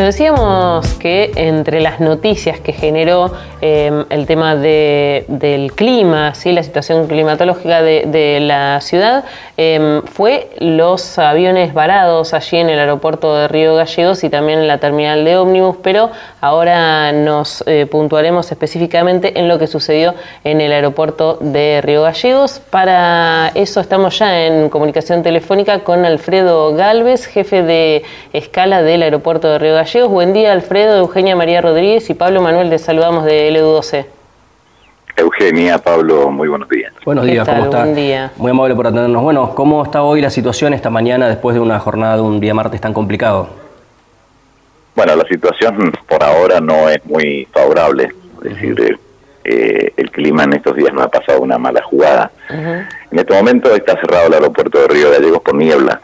Bueno, decíamos que entre las noticias que generó em, el tema del clima, ¿sí? la situación climatológica de, la ciudad, em, fue los aviones varados allí en el aeropuerto de Río Gallegos y también en la terminal de ómnibus, pero ahora nos eh, puntuaremos específicamente en lo que sucedió en el aeropuerto de Río Gallegos. Para eso estamos ya en comunicación telefónica con Alfredo Galvez, jefe de escala del aeropuerto de Río Gallegos Gallegos. Buen día, Alfredo, Eugenia María Rodríguez y Pablo Manuel. Te saludamos de LU12. Eugenia, Pablo, muy buenos días. Buenos días, ¿cómo está? Buen día. Muy amable por atendernos. Bueno, ¿cómo está hoy la situación esta mañana después de una jornada de un día martes tan complicado? Bueno, la situación por ahora no es muy favorable. Es decir, eh, el clima en estos días no ha pasado una mala jugada. En este momento está cerrado el aeropuerto de Río Gallegos por niebla.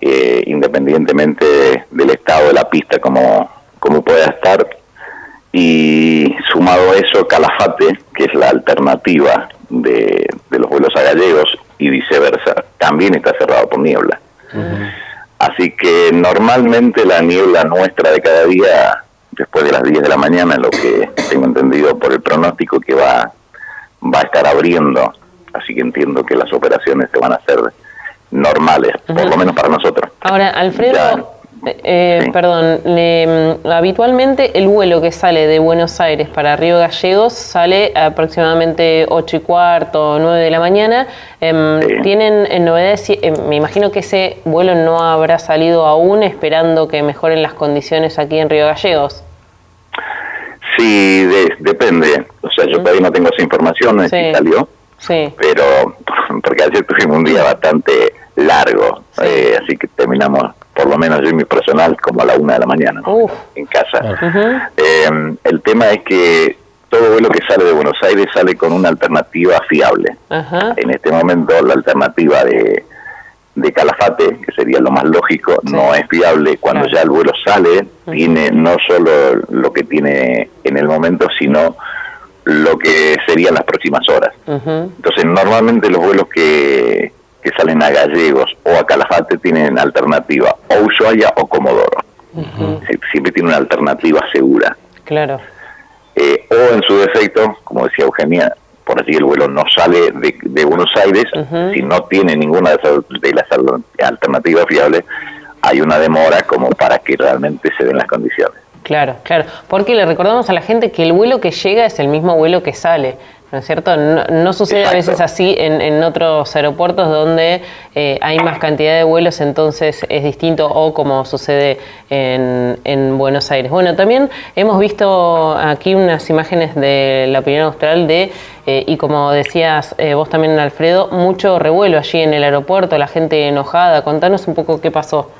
Eh, independientemente del estado de la pista como, como pueda estar. Y sumado a eso, Calafate, que es la alternativa de, los vuelos a gallegos y viceversa, también está cerrado por niebla. Así que normalmente la niebla nuestra de cada día, después de las 10 de la mañana, lo que tengo entendido por el pronóstico que va, va a estar abriendo. Así que entiendo que las operaciones se van a hacer normales, por lo menos para nosotros. Ahora, Alfredo, eh, eh, perdón, mm, habitualmente el vuelo que sale de Buenos Aires para Río Gallegos sale aproximadamente 8 y cuarto, 9 de la mañana. Em, ¿Tienen eh, novedades? me imagino que ese vuelo no habrá salido aún esperando que mejoren las condiciones aquí en Río Gallegos. Sí, depende. O sea, yo todavía no tengo esa información, si salió. Sí. Pero, porque ayer tuvimos un día bastante largo, eh, así que terminamos, por lo menos yo y mi personal, como a la una de la mañana en casa. Eh, el tema es que todo vuelo que sale de Buenos Aires sale con una alternativa fiable. En este momento la alternativa de, de Calafate, que sería lo más lógico, no es fiable. Cuando ya el vuelo sale, tiene no solo lo que tiene en el momento, sino lo que serían las próximas horas. Entonces, normalmente los vuelos que, que salen a Gallegos o a Calafate tienen alternativa o Ushuaia o Comodoro. Siempre tiene una alternativa segura. Claro. Eh, o en su defecto, como decía Eugenia, por así el vuelo no sale de, Buenos Aires, si no tiene ninguna de, las alternativas fiables, hay una demora como para que realmente se den las condiciones. Claro, claro, porque le recordamos a la gente que el vuelo que llega es el mismo vuelo que sale. ¿No es cierto? No, sucede a veces así en, otros aeropuertos donde eh, hay más cantidad de vuelos, entonces es distinto o como sucede en, Buenos Aires. Bueno, también hemos visto aquí unas imágenes de la opinión austral de, eh, y como decías eh, vos también, Alfredo, mucho revuelo allí en el aeropuerto, la gente enojada. Contanos un poco qué pasó.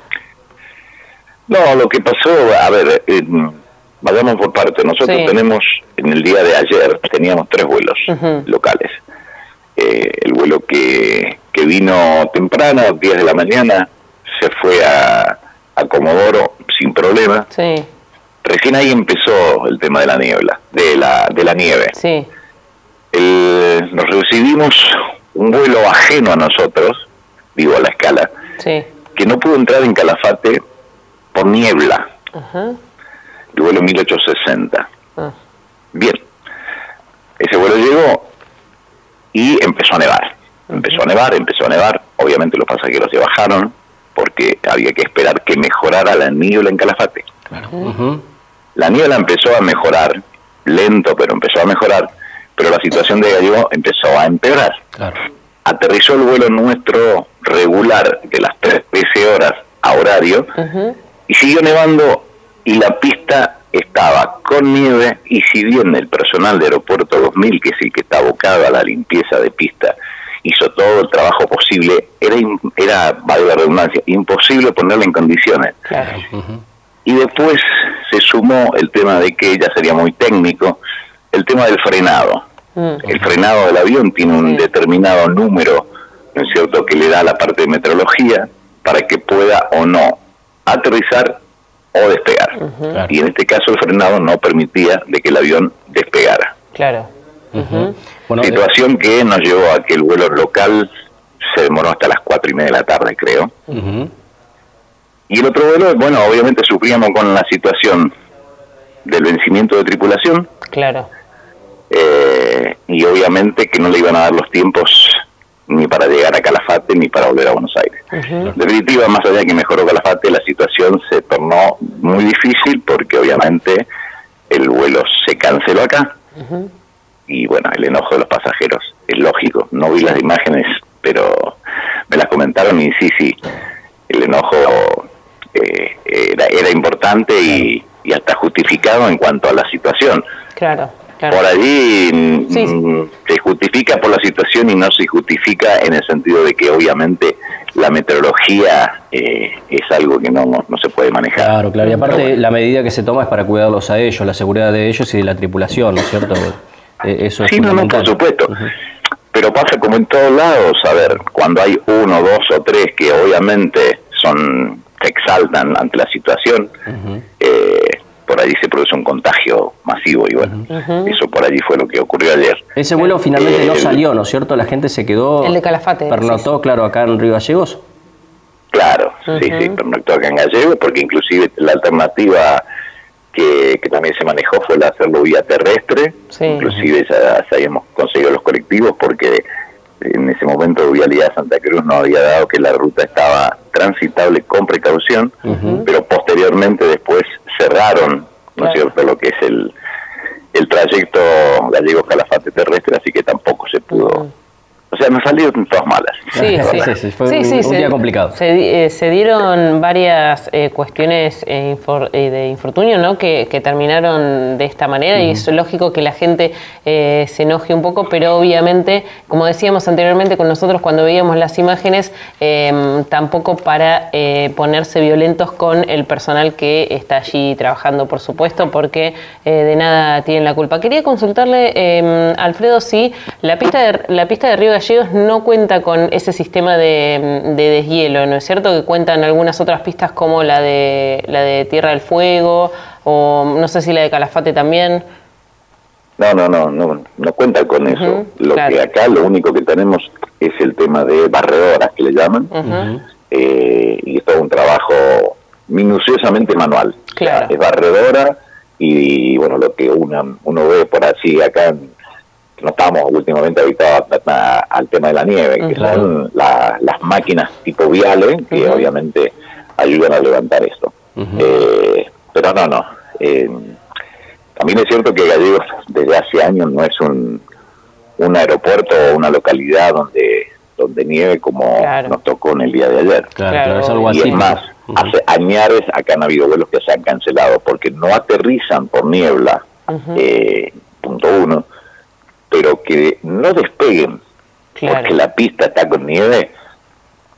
No, lo que pasó, a ver, vayamos por parte. Nosotros tenemos, en el día de ayer, teníamos tres vuelos locales. Eh, el vuelo que, que vino temprano, 10 de la mañana, se fue a, a Comodoro sin problema. Sí. Recién ahí empezó el tema de la niebla, de la, de la nieve. Sí. nos recibimos un vuelo ajeno a nosotros, digo a la escala, que no pudo entrar en Calafate por niebla. Ajá el vuelo 1860. Ah. Bien, ese vuelo llegó y empezó a nevar. Empezó a nevar, empezó a nevar. Obviamente los pasajeros se bajaron porque había que esperar que mejorara la niebla en Calafate. La niebla empezó a mejorar, lento, pero empezó a mejorar, pero la situación de Gallego empezó a empeorar. Aterrizó el vuelo nuestro regular de las 13 horas a horario y siguió nevando y la pista estaba con nieve y si bien el personal de Aeropuerto 2000, que es el que está abocado a la limpieza de pista, hizo todo el trabajo posible, era, era valga la redundancia, imposible ponerla en condiciones. Y después se sumó el tema de que ya sería muy técnico, el tema del frenado. Mm. El frenado del avión tiene un determinado número, ¿no es cierto?, que le da la parte de meteorología para que pueda o no aterrizar o despegar. Y en este caso el frenado no permitía de que el avión despegara. Claro. Situación que nos llevó a que el vuelo local se demoró hasta las cuatro y media de la tarde, creo. Y el otro vuelo, bueno, obviamente sufríamos con la situación del vencimiento de tripulación. Claro. Eh, y obviamente que no le iban a dar los tiempos ni para llegar Calafate ni para volver a Buenos Aires. En definitiva, más allá de que mejoró Calafate, la situación se tornó muy difícil porque obviamente el vuelo se canceló acá y bueno, el enojo de los pasajeros es lógico. No vi las imágenes, pero me las comentaron y sí, sí, el enojo eh, era, era importante y, y hasta justificado en cuanto a la situación. Claro. Por allí mm, se justifica por la situación y no se justifica en el sentido de que obviamente la meteorología eh, es algo que no, no, se puede manejar. Claro, claro. Y aparte la medida que se toma es para cuidarlos a ellos, la seguridad de ellos y de la tripulación, ¿no es cierto? Eh, eso es sí, no, por supuesto. Pero pasa como en todos lados, a ver, cuando hay uno, dos o tres que obviamente son se exaltan ante la situación, por allí se produce un contagio masivo y bueno, eso por allí fue lo que ocurrió ayer. Ese vuelo finalmente no salió, ¿no es cierto? La gente se quedó... El de Calafate. Pernoctó, claro, acá en Río Gallegos. Claro, sí, sí, pernoctó acá en Gallegos, porque inclusive la alternativa que, también se manejó fue la hacerlo vía terrestre, inclusive ya, ya habíamos conseguido los colectivos porque en ese momento Vialidad Santa Cruz no había dado que la ruta estaba transitable con precaución, pero posteriormente después cerraron, ¿no es cierto?, lo que es el, el trayecto gallego-calafate terrestre, así que tampoco se pudo o sea, nos salieron todas malas. Sí, sí, sí, fue un, día complicado. Se, eh, se dieron varias eh, cuestiones eh, de infortunio, ¿no? Que, terminaron de esta manera y es lógico que la gente se enoje un poco, pero obviamente, como decíamos anteriormente con nosotros cuando veíamos las imágenes, em, tampoco para ponerse violentos con el personal que está allí trabajando, por supuesto, porque de nada tienen la culpa. Quería consultarle, em, Alfredo, si la pista de, la pista de Río de no cuenta con ese sistema de, deshielo, ¿no es cierto? Que cuentan algunas otras pistas como la de, la de Tierra del Fuego o no sé si la de Calafate también. No, no, no, no, no cuenta con eso. lo que acá lo único que tenemos es el tema de barredoras que le llaman eh, y es todo un trabajo minuciosamente manual. Claro. Es barredora y bueno, lo que uno, uno ve por así acá en no estamos últimamente habituados al tema de la nieve, que son las máquinas tipo viales, que obviamente ayudan a levantar esto. Eh, pero no, no. Eh, también es cierto que Gallegos desde hace años no es un, un aeropuerto o una localidad donde donde nieve como nos tocó en el día de ayer. Claro, y es más, hace añares acá han habido vuelos que se han cancelado porque no aterrizan por niebla, eh, punto uno, pero que no despeguen, porque la pista está con nieve,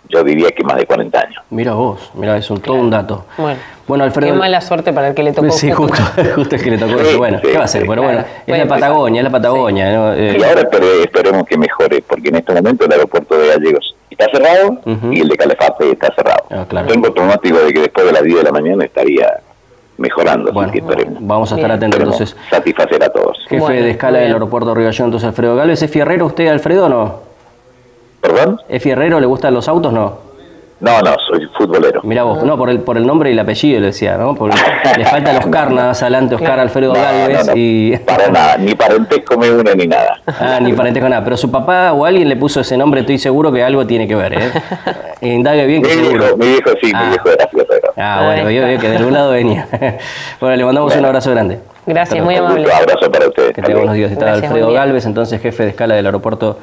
yo diría que más de 40 años. Mira vos, mira, es un, todo un dato. Bueno, bueno, Alfredo. Qué mala suerte para el que le tocó. Sí, justo, justo, es que le tocó eso. Bueno, ¿qué va a hacer? Pero bueno, es la Patagonia, es la Patagonia. ¿no? Eh, y ahora esperemos que mejore, porque en este momento el aeropuerto de Gallegos está cerrado y el de Calefate está cerrado. Ah, claro. Tengo automático de que después de las 10 de la mañana estaría mejorando. Bueno, vamos a estar atentos entonces. Satisfacer a todos. Jefe de escala del aeropuerto de Río entonces Alfredo Galvez. ¿Es fierrero usted, Alfredo, o no? ¿Perdón? ¿Es fierrero? ¿Le gustan los autos, no? No, no, soy futbolero. Mira vos, no, por el, por el nombre y el apellido le decía, ¿no? le faltan Oscar nada más adelante, Oscar Alfredo Galvez y... Para nada, ni parentesco me une ni nada. Ah, ni parentesco nada, pero su papá o alguien le puso ese nombre, estoy seguro que algo tiene que ver, ¿eh? Indague bien que mi seguro. mi viejo sí, mi ah. viejo era flotero. Ah, bueno, yo veo que de algún lado venía. bueno, le mandamos un abrazo grande. Gracias, muy amable. Un abrazo para ustedes. Que tenga buenos días. Está Alfredo Galvez, entonces jefe de escala del aeropuerto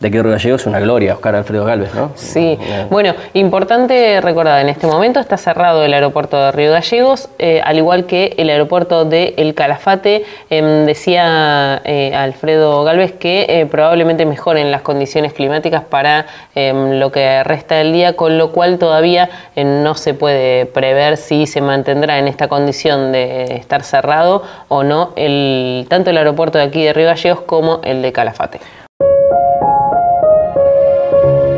de de Gallegos es una gloria, Oscar Alfredo Galvez, ¿no? Sí, bueno, importante recordar, en este momento está cerrado el aeropuerto de Río Gallegos, eh, al igual que el aeropuerto de El Calafate, em, decía eh, Alfredo Galvez que eh, probablemente mejoren las condiciones climáticas para em, lo que resta del día, con lo cual todavía no se puede prever si se mantendrá en esta condición de estar cerrado o no el, tanto el aeropuerto de aquí de Río Gallegos como el de Calafate.